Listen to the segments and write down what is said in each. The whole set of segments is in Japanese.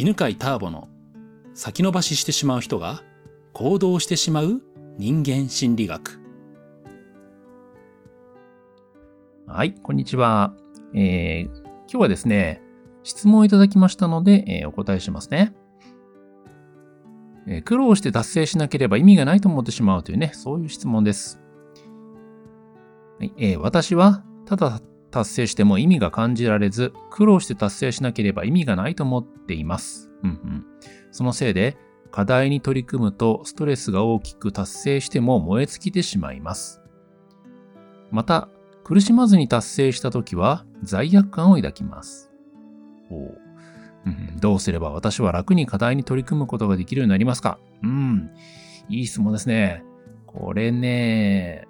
犬飼ターボの先延ばししてしまう人が行動してしまう人間心理学。はい、こんにちは。えー、今日はですね、質問をいただきましたので、えー、お答えしますね、えー、苦労して達成しなければ意味がないと思ってしまうというね、そういう質問です。はいえー、私は、ただ達成しても意味が感じられず、苦労して達成しなければ意味がないと思っています。うんうん、そのせいで、課題に取り組むとストレスが大きく達成しても燃え尽きてしまいます。また、苦しまずに達成した時は罪悪感を抱きます。うん、どうすれば私は楽に課題に取り組むことができるようになりますか？うん。いい質問ですね。これね、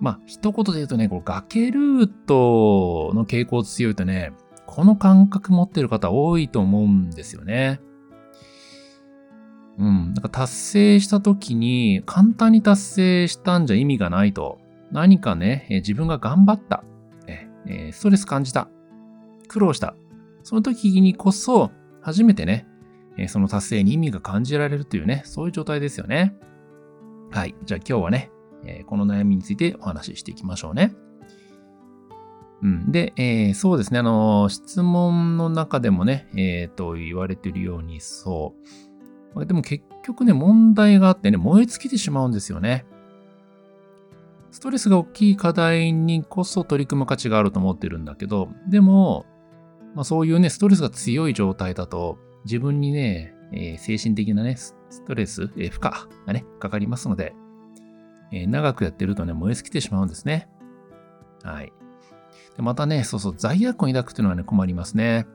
まあ、一言で言うとね、こ崖ルートの傾向強いとね、この感覚持ってる方多いと思うんですよね。うん。なんか達成した時に簡単に達成したんじゃ意味がないと。何かね、自分が頑張った。えストレス感じた。苦労した。その時にこそ初めてね、えその達成に意味が感じられるというね、そういう状態ですよね。はい。じゃあ今日はね、え、この悩みについてお話ししていきましょうね。うん、で、えー、そうですね、あの、質問の中でもね、えっ、ー、と、言われているように、そう。でも結局ね、問題があってね、燃え尽きてしまうんですよね。ストレスが大きい課題にこそ取り組む価値があると思ってるんだけど、でも、まあ、そういうね、ストレスが強い状態だと、自分にね、えー、精神的なね、ストレス、え、負荷がね、かかりますので、えー、長くやってるとね、燃え尽きてしまうんですね。はい。でまたね、そうそう、罪悪感を抱くというのはね、困りますね。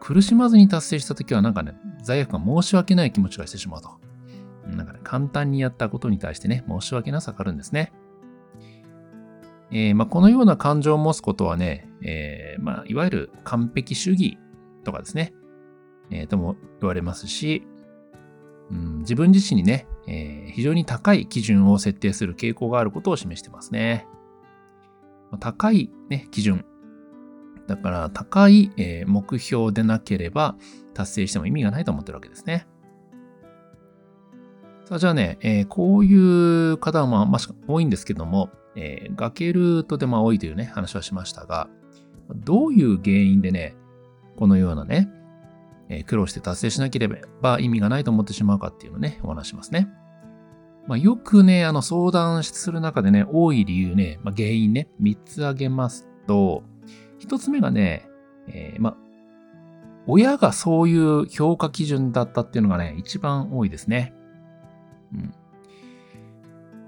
苦しまずに達成したときは、なんかね、罪悪感申し訳ない気持ちがしてしまうと。なんかね、簡単にやったことに対してね、申し訳なさがあるんですね。えー、まあ、このような感情を持つことはね、えー、まあ、いわゆる完璧主義とかですね、えー、とも言われますし、うん、自分自身にね、えー、非常に高い基準を設定する傾向があることを示してますね。高い、ね、基準。だから高い、えー、目標でなければ達成しても意味がないと思ってるわけですね。さあじゃあね、えー、こういう方はまあ、まあ、多いんですけども、えー、崖ルートでまあ多いというね、話はしましたが、どういう原因でね、このようなね、え、苦労して達成しなければ意味がないと思ってしまうかっていうのをね、お話しますね。まあ、よくね、あの相談する中でね、多い理由ね、まあ、原因ね、3つ挙げますと、1つ目がね、えー、まあ、親がそういう評価基準だったっていうのがね、一番多いですね。うん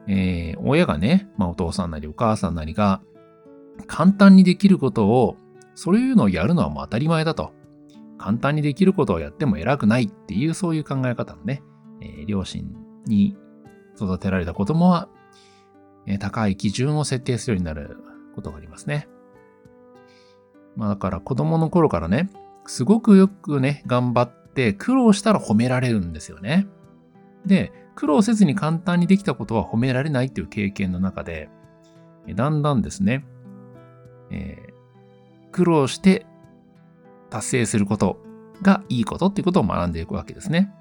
えー、親がね、まあ、お父さんなりお母さんなりが、簡単にできることを、そういうのをやるのはもう当たり前だと。簡単にできることをやっても偉くないっていうそういう考え方のね、えー、両親に育てられた子供は、えー、高い基準を設定するようになることがありますね。まあだから子供の頃からね、すごくよくね、頑張って苦労したら褒められるんですよね。で、苦労せずに簡単にできたことは褒められないっていう経験の中で、だんだんですね、えー、苦労して達成することがいいことっていうことを学んでいくわけですね。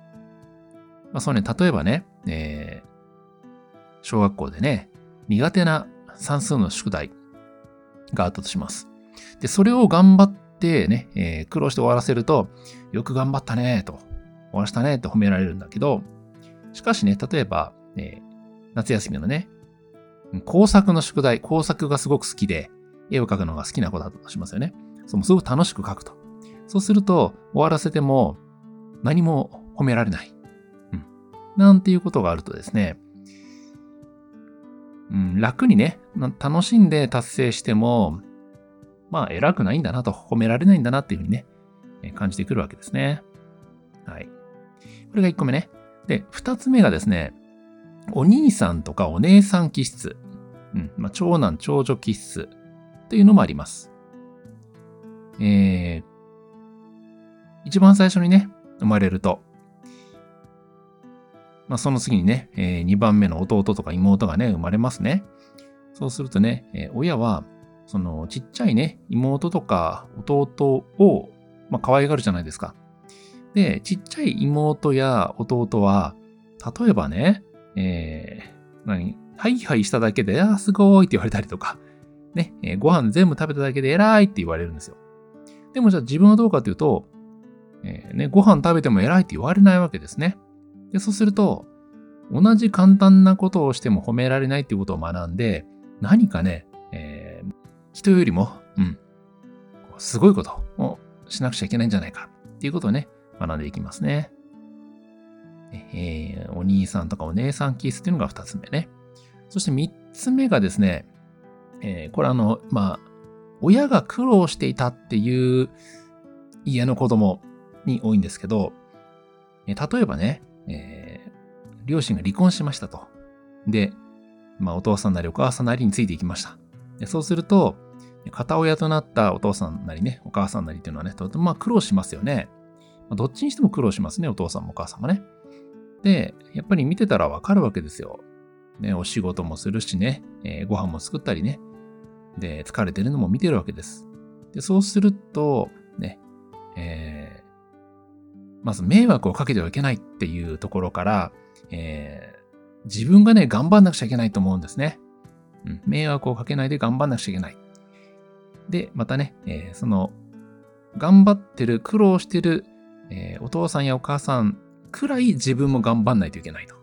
まあ、そうね、例えばね、えー、小学校でね、苦手な算数の宿題があったとします。で、それを頑張ってね、えー、苦労して終わらせると、よく頑張ったね、と、終わらせたね、と褒められるんだけど、しかしね、例えば、えー、夏休みのね、工作の宿題、工作がすごく好きで、絵を描くのが好きな子だとしますよね。そのすごく楽しく描くと。そうすると、終わらせても何も褒められない。うん。なんていうことがあるとですね、うん、楽にね、楽しんで達成しても、まあ偉くないんだなと、褒められないんだなっていうふうにね、感じてくるわけですね。はい。これが1個目ね。で、2つ目がですね、お兄さんとかお姉さん気質。うんまあ、長男、長女気質というのもあります。えー、一番最初にね、生まれると、まあ、その次にね、えー、2番目の弟とか妹がね、生まれますね。そうするとね、えー、親は、そのちっちゃいね、妹とか弟を、まあ、可愛がるじゃないですか。で、ちっちゃい妹や弟は、例えばね、えー、何ハイハイしただけで、あーすごいって言われたりとか、ね、えーご飯全部食べただけで偉いって言われるんですよ。でもじゃあ自分はどうかというと、えーね、ご飯食べても偉いって言われないわけですね。で、そうすると、同じ簡単なことをしても褒められないっていうことを学んで、何かね、えー人よりも、うん、すごいことをしなくちゃいけないんじゃないかっていうことをね、学んでいきますね。えーお兄さんとかお姉さんキスっていうのが二つ目ね。そして三つ目がですね、えーこれあの、まあ、親が苦労していたっていう家の子供に多いんですけど、え例えばね、えー両親が離婚しましたと。で、まあ、お父さんなりお母さんなりについていきました。でそうすると、片親となったお父さんなりね、お母さんなりっていうのはね、とてもまあ苦労しますよね。まあどっちにしても苦労しますね、お父さんもお母さんもね。で、やっぱり見てたらわかるわけですよ。ね、お仕事もするしね、えーご飯も作ったりね。で、疲れてるのも見てるわけです。で、そうすると、ね、えーまず迷惑をかけてはいけないっていうところから、えー自分がね、頑張んなくちゃいけないと思うんですね。うん、迷惑をかけないで頑張んなくちゃいけない。で、またね、えーその、頑張ってる、苦労してる、えーお父さんやお母さんくらい自分も頑張んないといけないと。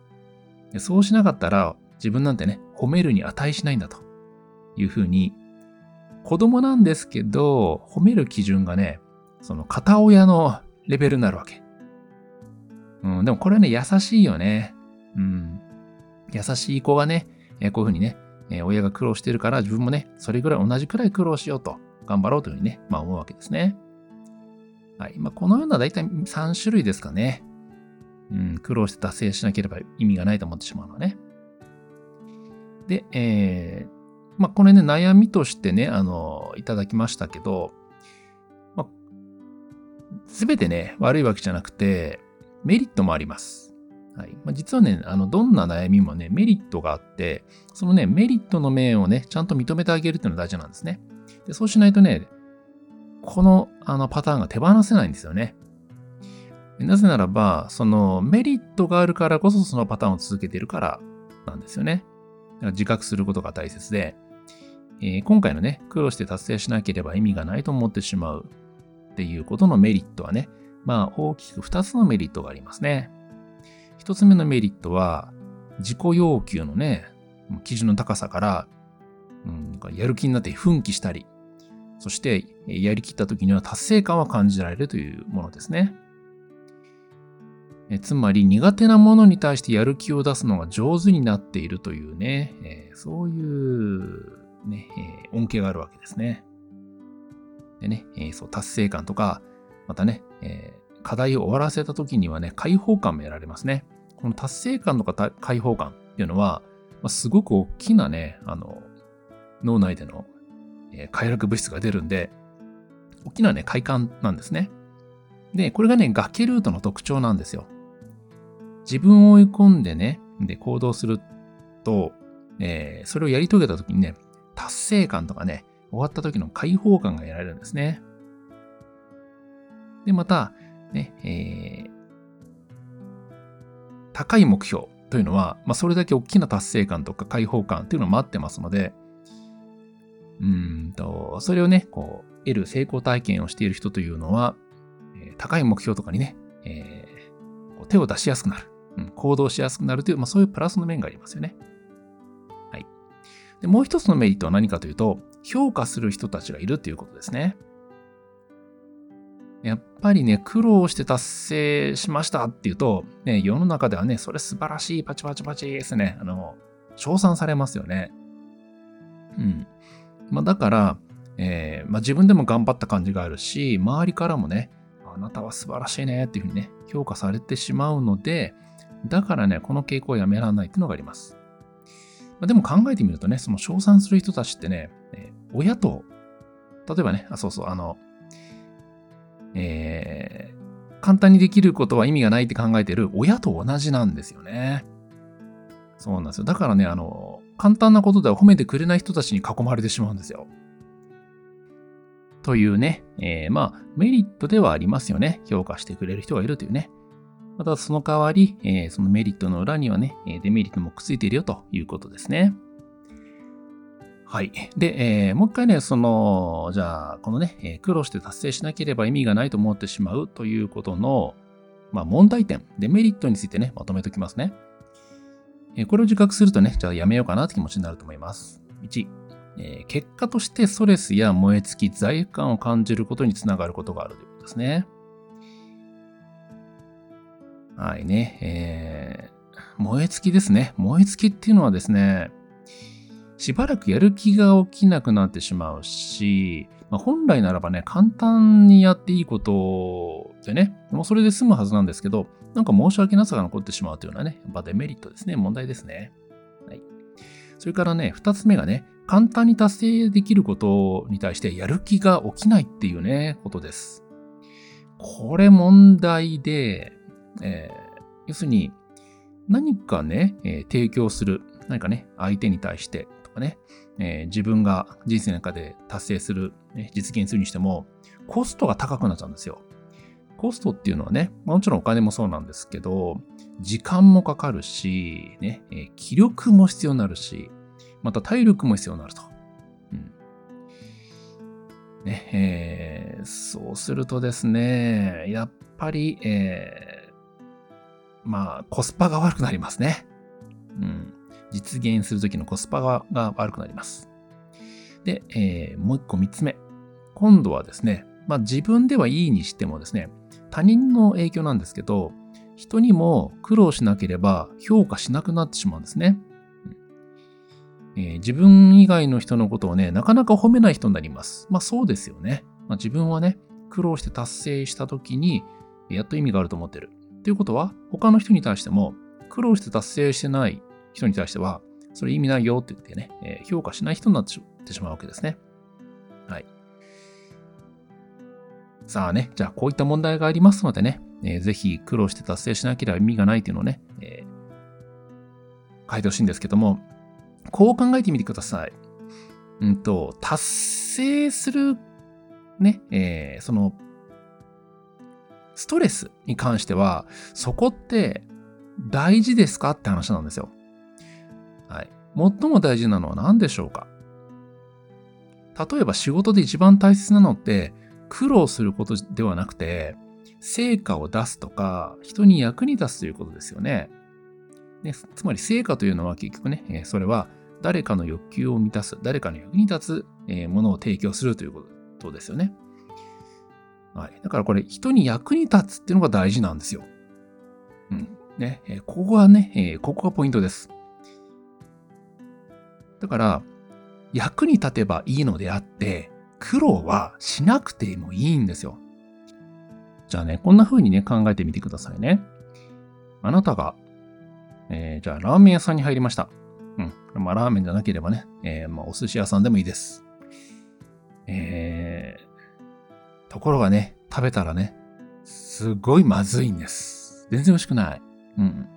でそうしなかったら、自分なんてね、褒めるに値しないんだというふうに、子供なんですけど、褒める基準がね、その片親のレベルになるわけ。うん、でもこれはね、優しいよね。うん。優しい子がね、えこういうふうにね、え親が苦労してるから自分もね、それぐらい同じくらい苦労しようと、頑張ろうというふうにね、まあ思うわけですね。はい。まあこのような大体3種類ですかね。うん、苦労して達成しなければ意味がないと思ってしまうのはね。で、えー、まあこれね、悩みとしてね、あの、いただきましたけど、まあ、すべてね、悪いわけじゃなくて、メリットもあります。はい。ま、実はね、あの、どんな悩みもね、メリットがあって、そのね、メリットの面をね、ちゃんと認めてあげるっていうのが大事なんですね。でそうしないとね、このあのパターンが手放せないんですよね。なぜならば、そのメリットがあるからこそそのパターンを続けているからなんですよね。だから自覚することが大切で、えー今回のね、苦労して達成しなければ意味がないと思ってしまうっていうことのメリットはね、まあ大きく2つのメリットがありますね。1つ目のメリットは、自己要求のね、基準の高さから、うん、やる気になって奮起したり、そしてやりきった時には達成感は感じられるというものですね。えつまり苦手なものに対してやる気を出すのが上手になっているというね、えーそういう、ねえー恩恵があるわけですね。でね、えーそう達成感とか、またね、えー課題を終わらせた時にはね、解放感も得られますね。この達成感とか解放感っていうのは、まあ、すごく大きなね、あの、脳内での、えー快楽物質が出るんで、大きなね、快感なんですね。で、これがね、崖ルートの特徴なんですよ。自分を追い込んでね、で、行動すると、えーそれをやり遂げた時にね、達成感とかね、終わった時の解放感が得られるんですね。で、また、ね、えー高い目標というのは、まあ、それだけ大きな達成感とか解放感っていうのを待ってますので、うんと、それをね、こう、得る成功体験をしている人というのは、え高い目標とかにね、えー手を出しやすくなる、うん、行動しやすくなるという、まあ、そういうプラスの面がありますよね。はい。で、もう一つのメリットは何かというと、評価する人たちがいるということですね。やっぱりね、苦労して達成しましたっていうと、ね、世の中ではね、それ素晴らしい、パチパチパチですね。あの、称賛されますよね。うん。まあ、だから、えーまあ、自分でも頑張った感じがあるし、周りからもね、あなたは素晴らしいねっていうふうにね、評価されてしまうので、だからね、この傾向をやめられないっていうのがあります。まあ、でも考えてみるとね、その称賛する人たちってね、えー親と、例えばね、あ、そうそう、あの、えー簡単にできることは意味がないって考えてる親と同じなんですよね。そうなんですよ。だからね、あの、簡単なことでは褒めてくれない人たちに囲まれてしまうんですよ。というね、えー、まあ、メリットではありますよね。評価してくれる人がいるというね。またその代わり、えー、そのメリットの裏にはね、デメリットもくっついているよということですね。はい。で、えー、もう一回ね、その、じゃあ、このね、え苦労して達成しなければ意味がないと思ってしまうということの、まあ、問題点、デメリットについてね、まとめておきますね。えー、これを自覚するとね、じゃあやめようかなって気持ちになると思います。1、えー、結果としてストレスや燃え尽き、罪悪感を感じることにつながることがあるということですね。はいね、えー、燃え尽きですね。燃え尽きっていうのはですね、しばらくやる気が起きなくなってしまうし、まあ、本来ならばね、簡単にやっていいことでね、もうそれで済むはずなんですけど、なんか申し訳なさが残ってしまうというのはね、やっぱデメリットですね、問題ですね。はい。それからね、二つ目がね、簡単に達成できることに対してやる気が起きないっていうね、ことです。これ問題で、えー、要するに、何かね、えー、提供する。何かね、相手に対してかね、えー、自分が人生の中で達成する、ね、実現するにしても、コストが高くなっちゃうんですよ。コストっていうのはね、もちろんお金もそうなんですけど、時間もかかるし、ね、えー、気力も必要になるし、また体力も必要になると。うん。ね、えー、そうするとですね、やっぱり、えー、まあ、コスパが悪くなりますね。うん。実現するときのコスパが悪くなります。で、えー、もう一個三つ目。今度はですね、まあ自分ではいいにしてもですね、他人の影響なんですけど、人にも苦労しなければ評価しなくなってしまうんですね。えー、自分以外の人のことをね、なかなか褒めない人になります。まあそうですよね。まあ、自分はね、苦労して達成した時に、やっと意味があると思ってる。ということは、他の人に対しても、苦労して達成してない人に対しては、それ意味ないよって言ってね、え、評価しない人になってしまうわけですね。はい。さあね、じゃあこういった問題がありますのでね、えー、ぜひ苦労して達成しなければ意味がないっていうのをね、えー、書いてほしいんですけども、こう考えてみてください。うんと、達成する、ね、えー、そのストレスに関しては、そこって大事ですかって話なんですよ。最も大事なのは何でしょうか？例えば仕事で一番大切なのって苦労することではなくて、成果を出すとか、人に役に立つということですよね。ねつまり成果というのは結局ね、それは誰かの欲求を満たす、誰かの役に立つものを提供するということですよね。はい。だからこれ、人に役に立つっていうのが大事なんですよ。うん。ね。え、ここがね、え、ここがポイントです。だから、役に立てばいいのであって、苦労はしなくてもいいんですよ。じゃあね、こんな風にね、考えてみてくださいね。あなたが、えー、じゃあラーメン屋さんに入りました。うん。まあラーメンじゃなければね、えー、まあお寿司屋さんでもいいです。えー、ところがね、食べたらね、すごいまずいんです。全然美味しくない。うん。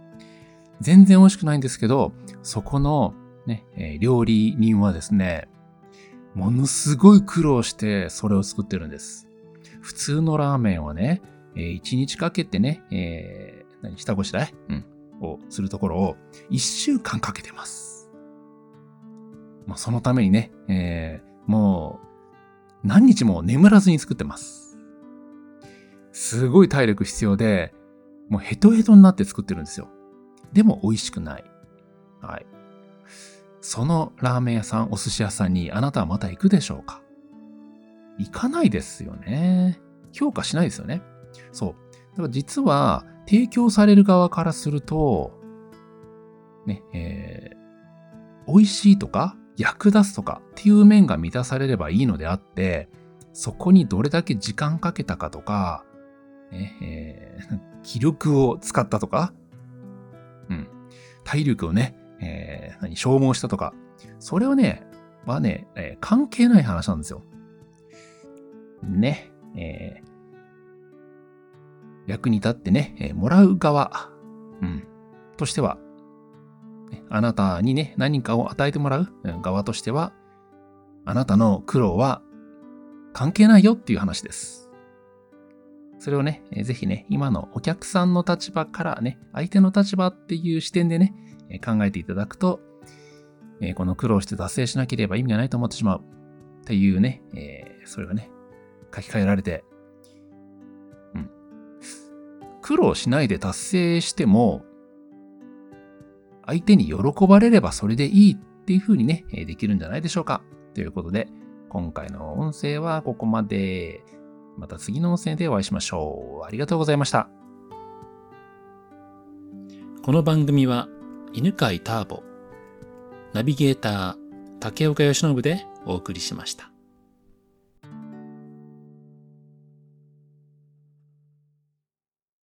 全然美味しくないんですけど、そこのね、え、料理人はですね、ものすごい苦労してそれを作ってるんです。普通のラーメンはね、えー、1日かけてね、えー、何、下ごしらえ？うん。をするところを1週間かけてます。まあ、そのためにね、えー、もう何日も眠らずに作ってます。すごい体力必要で、もうヘトヘトになって作ってるんですよ。でも美味しくない。はい。そのラーメン屋さん、お寿司屋さんにあなたはまた行くでしょうか？行かないですよね。評価しないですよね。そう。だから実は、提供される側からすると、ね、えー、美味しいとか、役立つとかっていう面が満たされればいいのであって、そこにどれだけ時間かけたかとか、ねえー、気力を使ったとか、うん、体力をね、えー、何消耗したとか、それはね、はね、えー、関係ない話なんですよ。ね、えー、役に立ってね、えー、もらう側、うん、としては、あなたにね、何かを与えてもらう側としては、あなたの苦労は関係ないよっていう話です。それをね、ぜひね、今のお客さんの立場からね、相手の立場っていう視点でね、考えていただくと、この苦労して達成しなければ意味がないと思ってしまうっていうね、それがね、書き換えられて、うん。苦労しないで達成しても、相手に喜ばれればそれでいいっていう風にね、できるんじゃないでしょうか。ということで、今回の音声はここまで。また次の音声でお会いしましょう。ありがとうございました。この番組は、犬飼ターボ、ナビゲーター、竹岡由伸でお送りしました。